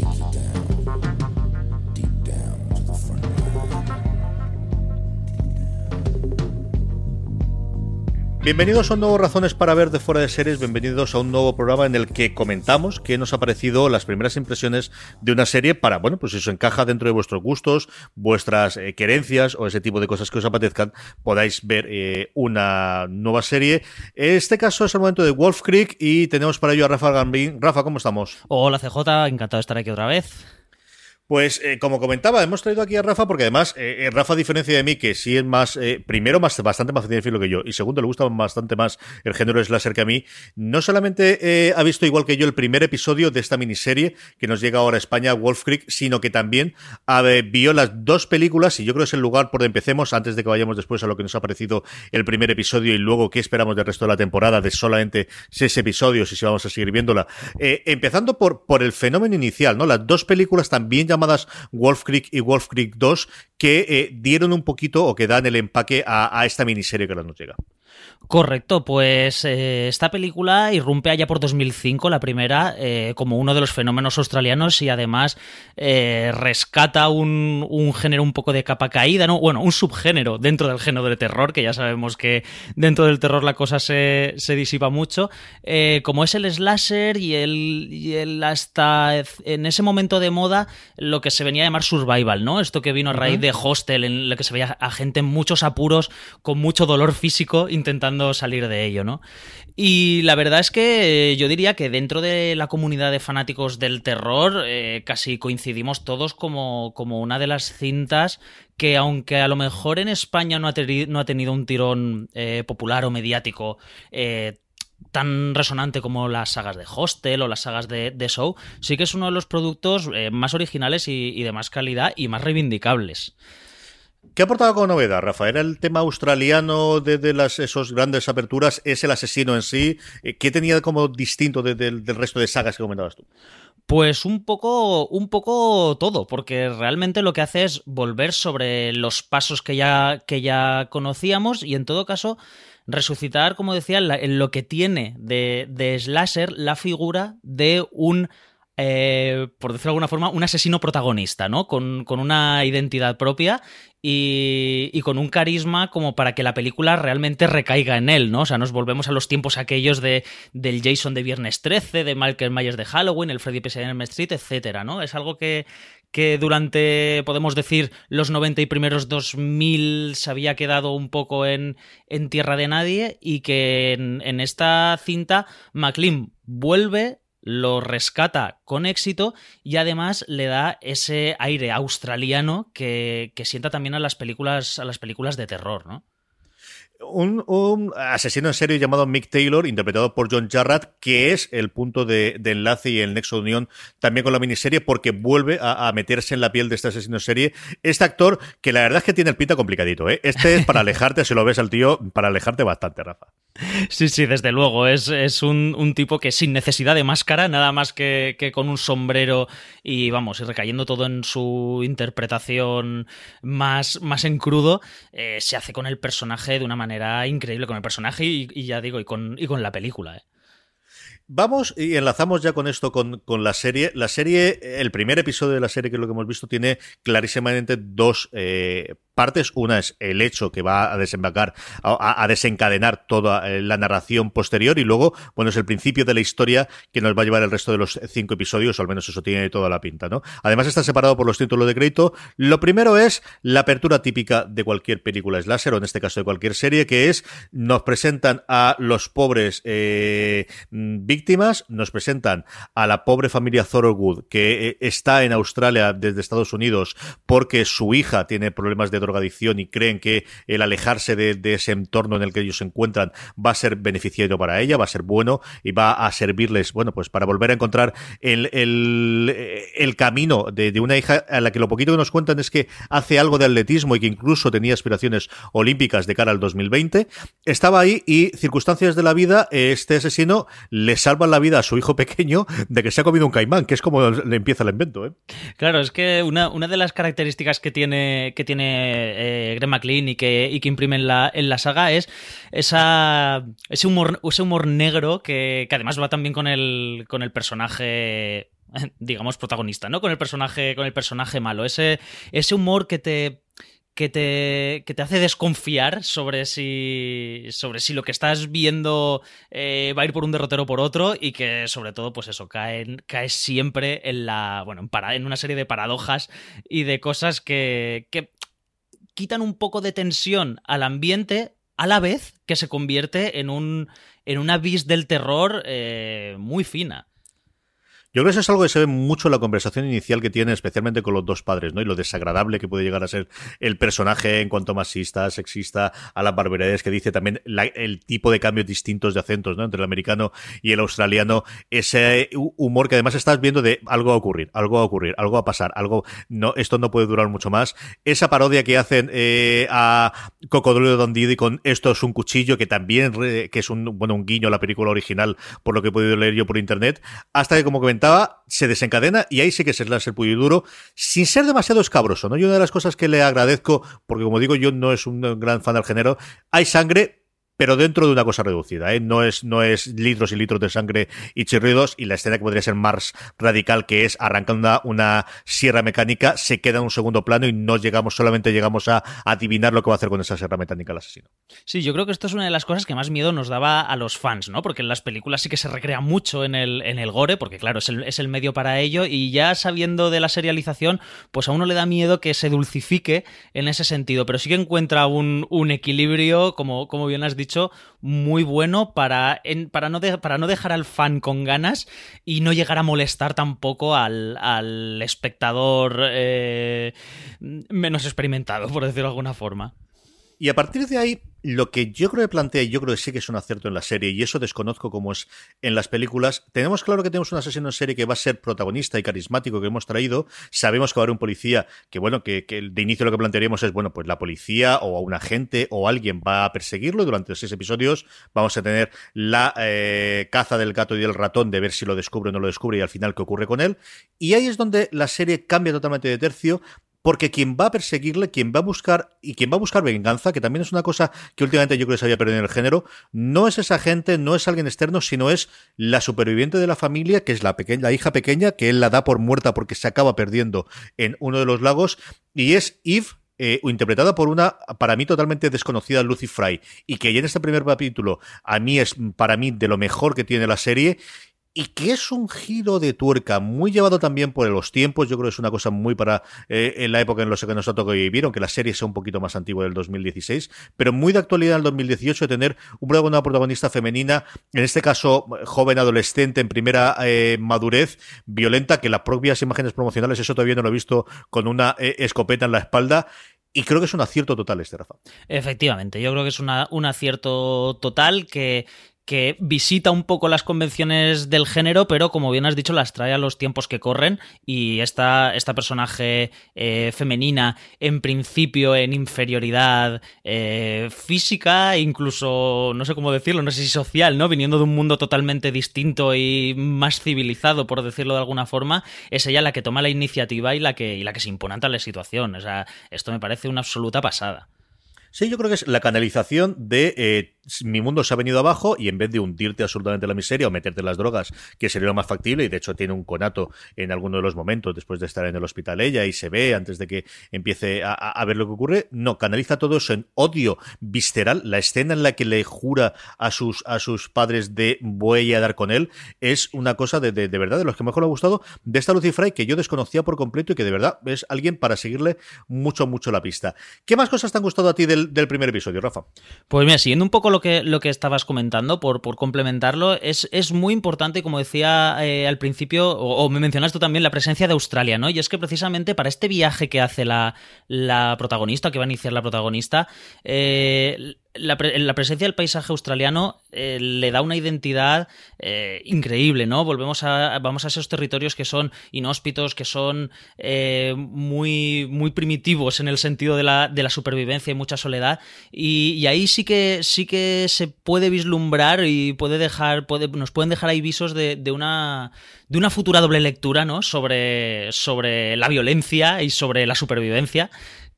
take you down. Bienvenidos a un nuevo Razones para ver de fuera de series, bienvenidos a un nuevo programa en el que comentamos qué nos ha parecido las primeras impresiones de una serie para, bueno, pues si eso encaja dentro de vuestros gustos, vuestras eh, querencias o ese tipo de cosas que os apetezcan, podáis ver eh, una nueva serie. Este caso es el momento de Wolf Creek y tenemos para ello a Rafa Gambín. Rafa, ¿cómo estamos? Hola CJ, encantado de estar aquí otra vez. Pues eh, como comentaba, hemos traído aquí a Rafa porque además eh, eh, Rafa, a diferencia de mí, que sí es más, primero, más, bastante más cinéfilo que yo, y segundo, le gusta bastante más el género slasher que a mí, no solamente ha visto igual que yo el primer episodio de esta miniserie que nos llega ahora a España, Wolf Creek, sino que también vio las dos películas, y yo creo que es el lugar por donde empecemos, antes de que vayamos después a lo que nos ha parecido el primer episodio y luego qué esperamos del resto de la temporada, de solamente seis episodios y si vamos a seguir viéndola. empezando por, por el fenómeno inicial, ¿no? Las dos películas también llamadas Wolf Creek y Wolf Creek 2 que eh, dieron un poquito o que dan el empaque a, esta miniserie que ahora nos llega. Correcto, pues eh, esta película irrumpe allá por 2005, la primera, eh, como uno de los fenómenos australianos y además rescata un, género un poco de capa caída, ¿no? Bueno, un subgénero dentro del género de terror, que ya sabemos que dentro del terror la cosa se, disipa mucho, como es el slasher y el, y el hasta en ese momento de moda lo que se venía a llamar survival, ¿no? Esto que vino a raíz de Hostel, en lo que se veía a gente en muchos apuros, con mucho dolor físico, intentando salir de ello, ¿no? Y la verdad es que eh, yo diría que dentro de la comunidad de fanáticos del terror, eh, casi coincidimos todos como, como una de las cintas que aunque a lo mejor en España no ha, no ha tenido un tirón eh, popular o mediático tan resonante como las sagas de Hostel o las sagas de, Show, sí que es uno de los productos más originales y, de más calidad y más reivindicables. ¿Qué ha aportado como novedad, Rafa? ¿Era el tema australiano de, las esos grandes aperturas? ¿Es el asesino en sí? Eh, ¿Qué tenía como distinto del resto de sagas que comentabas tú? Pues un poco, un poco todo, porque realmente lo que hace es volver sobre los pasos que ya, que ya conocíamos y en todo caso resucitar, como decía, en lo que tiene de Slasher la figura de un eh, por decirlo de alguna forma, un asesino protagonista, ¿no? Con, una identidad propia y, con un carisma como para que la película realmente recaiga en él, ¿no? O sea, nos volvemos a los tiempos aquellos de, del Jason de Viernes 13, de Michael Myers de Halloween, el Freddy P. en Street, etcétera, ¿no? Es algo que, que durante, podemos decir, los 90 y primeros 2000 se había quedado un poco en, en tierra de nadie y que en, en esta cinta McLean vuelve lo rescata con éxito y además le da ese aire australiano que, que sienta también a las películas a las películas de terror, ¿no? Un, asesino en serio llamado Mick Taylor, interpretado por John Jarrett, que es el punto de, enlace y el nexo de unión también con la miniserie, porque vuelve a, meterse en la piel de este asesino en serie. Este actor, que la verdad es que tiene el pita complicadito, ¿eh? Este es para alejarte, si lo ves al tío, para alejarte bastante, Rafa. Sí, sí, desde luego. Es, es un, tipo que sin necesidad de máscara, nada más que, con un sombrero y vamos, y recayendo todo en su interpretación más, más en crudo, eh, se hace con el personaje de una manera increíble, con el personaje y, ya digo, y con, y con la película. ¿eh? Vamos y enlazamos ya con esto, con, con, la serie. La serie, el primer episodio de la serie, que es lo que hemos visto, tiene clarísimamente dos eh, partes. Una es el hecho que va a desembarcar, a, desencadenar toda eh, la narración posterior y luego, bueno, es el principio de la historia que nos va a llevar el resto de los cinco episodios, o al menos eso tiene toda la pinta, ¿no? Además está separado por los títulos de crédito. Lo primero es la apertura típica de cualquier película slasher, o en este caso de cualquier serie, que es nos presentan a los pobres eh, víctimas, nos presentan a la pobre familia Thorwood, que eh, está en Australia desde Estados Unidos porque su hija tiene problemas de drogadicción y creen que el alejarse de, ese entorno en el que ellos se encuentran va a ser beneficiario para ella, va a ser bueno y va a servirles, bueno, pues para volver a encontrar el, el, camino de, de, una hija a la que lo poquito que nos cuentan es que hace algo de atletismo y que incluso tenía aspiraciones olímpicas de cara al 2020. Estaba ahí y circunstancias de la vida, este asesino les salvan la vida a su hijo pequeño de que se ha comido un caimán, que es como le empieza el invento. ¿eh? Claro, es que una, una de las características que tiene, que tiene eh, Greg McLean y que, y que imprime en la, en la saga es esa, ese, humor, ese humor negro que, que además va también con el, con el personaje digamos protagonista, ¿no? Con el personaje con el personaje malo, ese ese humor que te que te, que te hace desconfiar sobre si, sobre si lo que estás viendo eh, va a ir por un derrotero o por otro y que sobre todo, pues eso, cae, cae siempre en la, bueno, en, una serie de paradojas y de cosas que quitan un poco de tensión al ambiente a la vez que se convierte en un, en una vis del terror eh, muy fina. Yo creo que eso es algo que se ve mucho en la conversación inicial que tiene, especialmente con los dos padres, ¿no? Y lo desagradable que puede llegar a ser el personaje en cuanto masista, sexista, a las barbaridades que dice también el tipo de cambios distintos de acentos, ¿no? Entre el americano y el australiano, ese humor que además estás viendo de algo va a ocurrir, algo va a ocurrir, algo va a pasar, algo, no, esto no puede durar mucho más. Esa parodia que hacen eh, a Cocodrilo Don Didi con esto es un cuchillo, que también, que es un, bueno, un guiño a la película original, por lo que he podido leer yo por internet, hasta que como comentaba se desencadena y ahí sí que se el pullo duro, sin ser demasiado escabroso, ¿no? Y una de las cosas que le agradezco, porque como digo, yo no es un gran fan del género, hay sangre, pero dentro de una cosa reducida, ¿eh? No es, litros y litros de sangre y chirridos, y la escena que podría ser más radical, que es arrancando una, sierra mecánica, se queda en un segundo plano y no llegamos, solamente llegamos a adivinar lo que va a hacer con esa sierra mecánica el asesino. Sí, yo creo que esto es una de las cosas que más miedo nos daba a los fans, ¿no? Porque en las películas sí que se recrea mucho en el, en el gore, porque claro, es el, es el medio para ello, y ya sabiendo de la serialización, pues a uno le da miedo que se dulcifique en ese sentido, pero sí que encuentra un, un equilibrio, como, como bien has dicho, muy bueno para, para, no para no dejar al fan con ganas y no llegar a molestar tampoco al, al espectador eh, menos experimentado, por decirlo de alguna forma. Y a partir de ahí, lo que yo creo que plantea, y yo creo que sí que es un acierto en la serie, y eso desconozco cómo es en las películas, tenemos claro que tenemos un asesino en serie que va a ser protagonista y carismático que hemos traído, sabemos que va a haber un policía, que bueno, que, de inicio lo que plantearíamos es, bueno, pues la policía o un agente o alguien va a perseguirlo durante seis episodios, vamos a tener la eh, caza del gato y del ratón de ver si lo descubre o no lo descubre y al final qué ocurre con él, y ahí es donde la serie cambia totalmente de tercio, porque quien va a perseguirle, quien va a buscar y quien va a buscar venganza, que también es una cosa que últimamente yo creo que se había perdido en el género, no es esa gente, no es alguien externo, sino es la superviviente de la familia, que es la la hija pequeña, que él la da por muerta porque se acaba perdiendo en uno de los lagos, y es Eve, eh, interpretada por una, para mí, totalmente desconocida Lucy Fry, y que ya en este primer capítulo, a mí es, para mí, de lo mejor que tiene la serie, y que es un giro de tuerca muy llevado también por los tiempos. Yo creo que es una cosa muy para eh, en la época en la que nos ha tocado vivir, aunque la serie sea un poquito más antigua del 2016, pero muy de actualidad en el 2018 de tener una protagonista femenina, en este caso joven adolescente en primera eh, madurez, violenta, que las propias imágenes promocionales, eso todavía no lo he visto, con una eh, escopeta en la espalda. Y creo que es un acierto total este, Rafa. Efectivamente, yo creo que es un acierto total que, que visita un poco las convenciones del género, pero como bien has dicho, las trae a los tiempos que corren. Y esta, esta personaje eh, femenina, en principio en inferioridad eh, física, incluso, no sé cómo decirlo, no sé si social, ¿no? Viniendo de un mundo totalmente distinto y más civilizado, por decirlo de alguna forma, es ella la que toma la iniciativa y la que, y la que se impone ante la situación. O sea, esto me parece una absoluta pasada. Sí, yo creo que es la canalización de eh, mi mundo se ha venido abajo y en vez de hundirte absolutamente en la miseria o meterte en las drogas, que sería lo más factible, y de hecho tiene un conato en alguno de los momentos después de estar en el hospital ella y se ve antes de que empiece a, ver lo que ocurre, no, canaliza todo eso en odio visceral. La escena en la que le jura a sus, a sus padres de voy a dar con él es una cosa de, de, verdad de los que mejor le ha gustado de esta Lucy Fry que yo desconocía por completo y que de verdad es alguien para seguirle mucho, mucho la pista. ¿Qué más cosas te han gustado a ti del, del primer episodio, Rafa? Pues mira, siguiendo un poco lo que, lo que estabas comentando, por, por complementarlo, es, es muy importante, como decía eh, al principio, o, me mencionaste tú también, la presencia de Australia, ¿no? Y es que precisamente para este viaje que hace la, la protagonista, que va a iniciar la protagonista, eh, la, presencia del paisaje australiano eh, le da una identidad eh, increíble, ¿no? Volvemos a, vamos a esos territorios que son inhóspitos, que son eh, muy, muy primitivos en el sentido de la, de la supervivencia y mucha soledad. Y, ahí sí que, sí que se puede vislumbrar y puede dejar, nos pueden dejar ahí visos de, de, una, de una futura doble lectura, ¿no? Sobre, sobre la violencia y sobre la supervivencia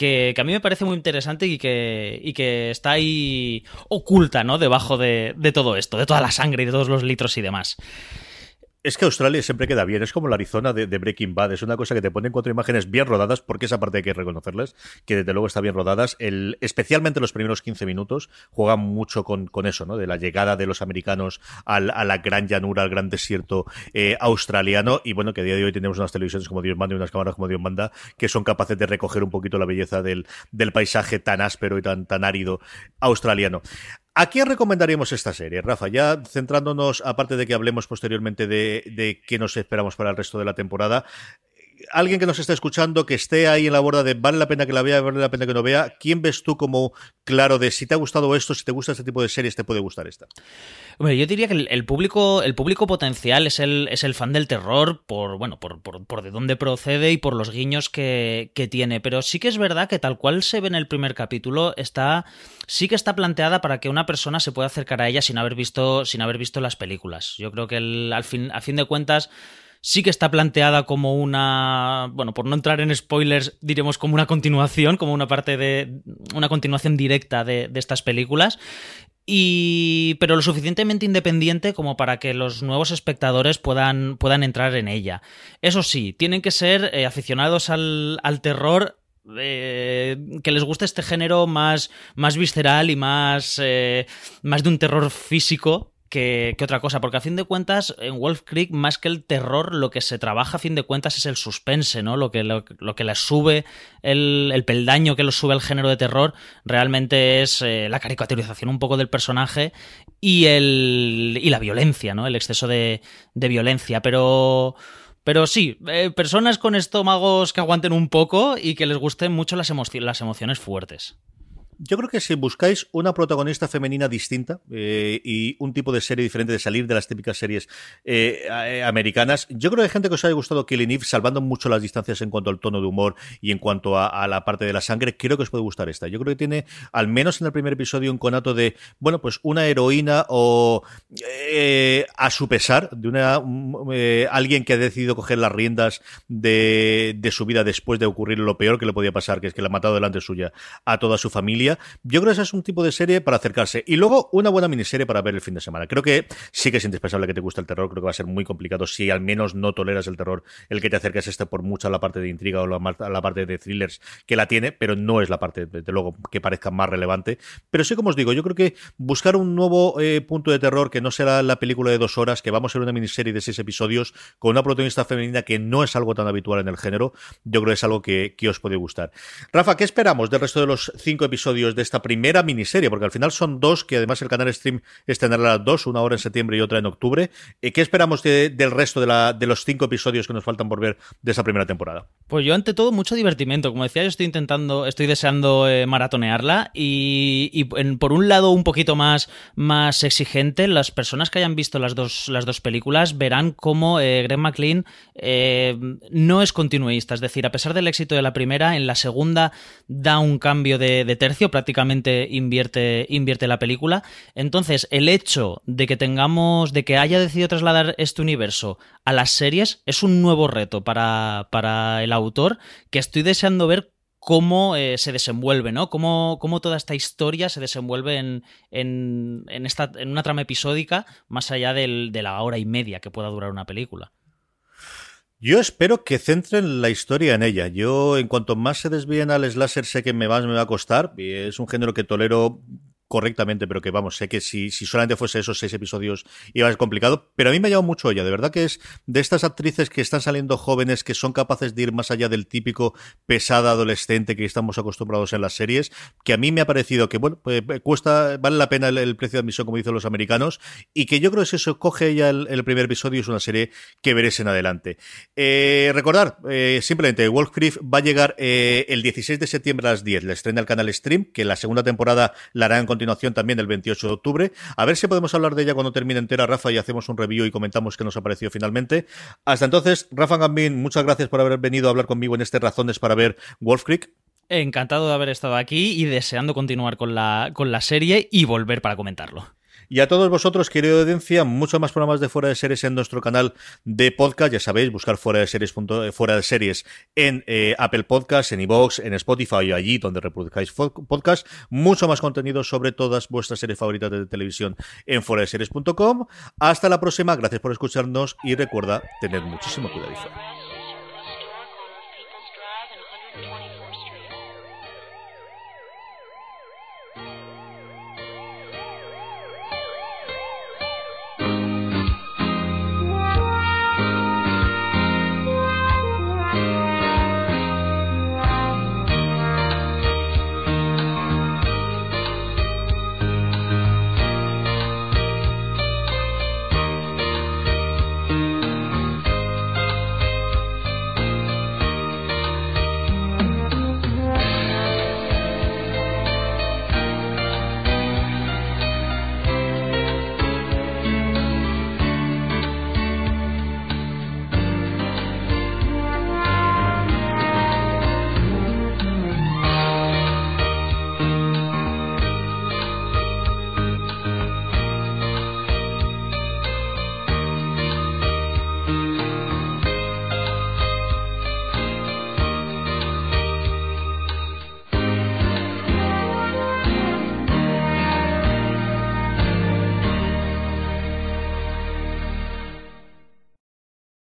que, a mí me parece muy interesante y que, y que está ahí oculta, ¿no? Debajo de, de todo esto, de toda la sangre y de todos los litros y demás. Es que Australia siempre queda bien, es como la Arizona de, Breaking Bad, es una cosa que te ponen cuatro imágenes bien rodadas, porque esa parte hay que reconocerles, que desde luego está bien rodadas, el, especialmente los primeros 15 minutos, juegan mucho con, eso, ¿no? De la llegada de los americanos al, a la gran llanura, al gran desierto eh, australiano, y bueno, que a día de hoy tenemos unas televisiones como Dios manda y unas cámaras como Dios manda, que son capaces de recoger un poquito la belleza del, del paisaje tan áspero y tan, tan árido australiano. ¿A quién recomendaríamos esta serie, Rafa? Ya centrándonos, aparte de que hablemos posteriormente de, de qué nos esperamos para el resto de la temporada, alguien que nos está escuchando, que esté ahí en la borda de vale la pena que la vea, vale la pena que no vea, ¿quién ves tú como claro de si te ha gustado esto, si te gusta este tipo de series, te puede gustar esta? Hombre, yo diría que el, público, el público potencial es el, es el fan del terror por, bueno, por, por, de dónde procede y por los guiños que, que, tiene. Pero sí que es verdad que tal cual se ve en el primer capítulo, está, sí que está planteada para que una persona se pueda acercar a ella sin haber visto, sin haber visto las películas. Yo creo que al fin, a fin de cuentas sí que está planteada como una, bueno, por no entrar en spoilers, diremos como una continuación, como una parte de, una continuación directa de, estas películas. Y, pero lo suficientemente independiente como para que los nuevos espectadores puedan, puedan entrar en ella. Eso sí, tienen que ser eh, aficionados al, al terror eh, que les guste este género más, más visceral y más, eh, más de un terror físico que, otra cosa, porque a fin de cuentas, en Wolf Creek, más que el terror, lo que se trabaja a fin de cuentas es el suspense, ¿no? Lo que, lo, que les sube, el, el, peldaño que les sube el género de terror, realmente es eh, la caricaturización un poco del personaje y, el, y la violencia, ¿no? El exceso de, de violencia, pero... Pero sí, eh, personas con estómagos que aguanten un poco y que les gusten mucho las, las emociones fuertes. Yo creo que si buscáis una protagonista femenina distinta eh, y un tipo de serie diferente de salir de las típicas series eh, eh, americanas, yo creo que hay gente que os haya gustado Killing Eve, salvando mucho las distancias en cuanto al tono de humor y en cuanto a, la parte de la sangre, creo que os puede gustar esta. Yo creo que tiene, al menos en el primer episodio, un conato de, bueno, pues una heroína o a su pesar, de una alguien que ha decidido coger las riendas de, de su vida después de ocurrir lo peor que le podía pasar, que es que la ha matado delante suya a toda su familia yo creo que ese es un tipo de serie para acercarse. Y luego una buena miniserie para ver el fin de semana. Creo que sí que es indispensable que te guste el terror. Creo que va a ser muy complicado si al menos no toleras el terror el que te acerques este por mucha la parte de intriga o la, la parte de thrillers que la tiene, pero no es la parte, desde luego, que parezca más relevante. Pero sí, como os digo, yo creo que buscar un nuevo eh, punto de terror que no será la película de dos horas, que vamos a ser una miniserie de seis episodios con una protagonista femenina que no es algo tan habitual en el género, yo creo que es algo que, que os puede gustar. Rafa, ¿qué esperamos del resto de los cinco episodios? De esta primera miniserie, porque al final son dos, que además el canal Stream estrenará las dos, una hora en septiembre y otra en octubre. Eh, ¿Qué esperamos del resto de, la, de los cinco episodios que nos faltan por ver de esa primera temporada? Pues yo, ante todo, mucho divertimento. Como decía, yo estoy intentando, estoy deseando eh, maratonearla y, por un lado un poquito más, más exigente, las personas que hayan visto las dos, las dos películas verán cómo eh, Greg McLean no es continuista. Es decir, a pesar del éxito de la primera, en la segunda da un cambio de tercio prácticamente invierte, invierte la película. Entonces, el hecho de que tengamos, de que haya decidido trasladar este universo a las series es un nuevo reto para, para el autor que estoy deseando ver cómo eh, se desenvuelve, ¿no? Cómo, cómo, toda esta historia se desenvuelve en, en, esta, en una trama episódica más allá del, de la hora y media que pueda durar una película. Yo espero que centren la historia en ella. Yo, en cuanto más se desvíen al slasher, sé que me más me va a costar. Es un género que tolero correctamente, pero que vamos, sé que si, si solamente fuese esos seis episodios iba a ser complicado, pero a mí me ha llamado mucho ella, de verdad que es de estas actrices que están saliendo jóvenes, que son capaces de ir más allá del típico pesada adolescente que estamos acostumbrados en las series, que a mí me ha parecido que, bueno, pues, eh, cuesta, vale la pena el, precio de admisión, como dicen los americanos, y que yo creo que si eso coge ella el, primer episodio, es una serie que veréis en adelante. Eh, recordar, eh, simplemente, Wolf va a llegar el 16 de septiembre a las 10, la estrena el canal Stream, que la segunda temporada la harán con continuación también el 28 de octubre. A ver si podemos hablar de ella cuando termine entera, Rafa, y hacemos un review y comentamos qué nos ha parecido finalmente. Hasta entonces, Rafa Gambín, muchas gracias por haber venido a hablar conmigo en este Razones para ver Wolf Creek. Encantado de haber estado aquí y deseando continuar con la, con la serie y volver para comentarlo. Y a todos vosotros, querido audiencia, muchos más programas de Fuera de Series en nuestro canal de podcast. Ya sabéis, buscar Fuera de Series, eh, fuera de series en eh, Apple Podcasts, en iVoox, en Spotify o allí donde reproduzcáis podcast. Mucho más contenido sobre todas vuestras series favoritas de televisión en fuera de series.com. Hasta la próxima, gracias por escucharnos y recuerda, tener muchísimo cuidado.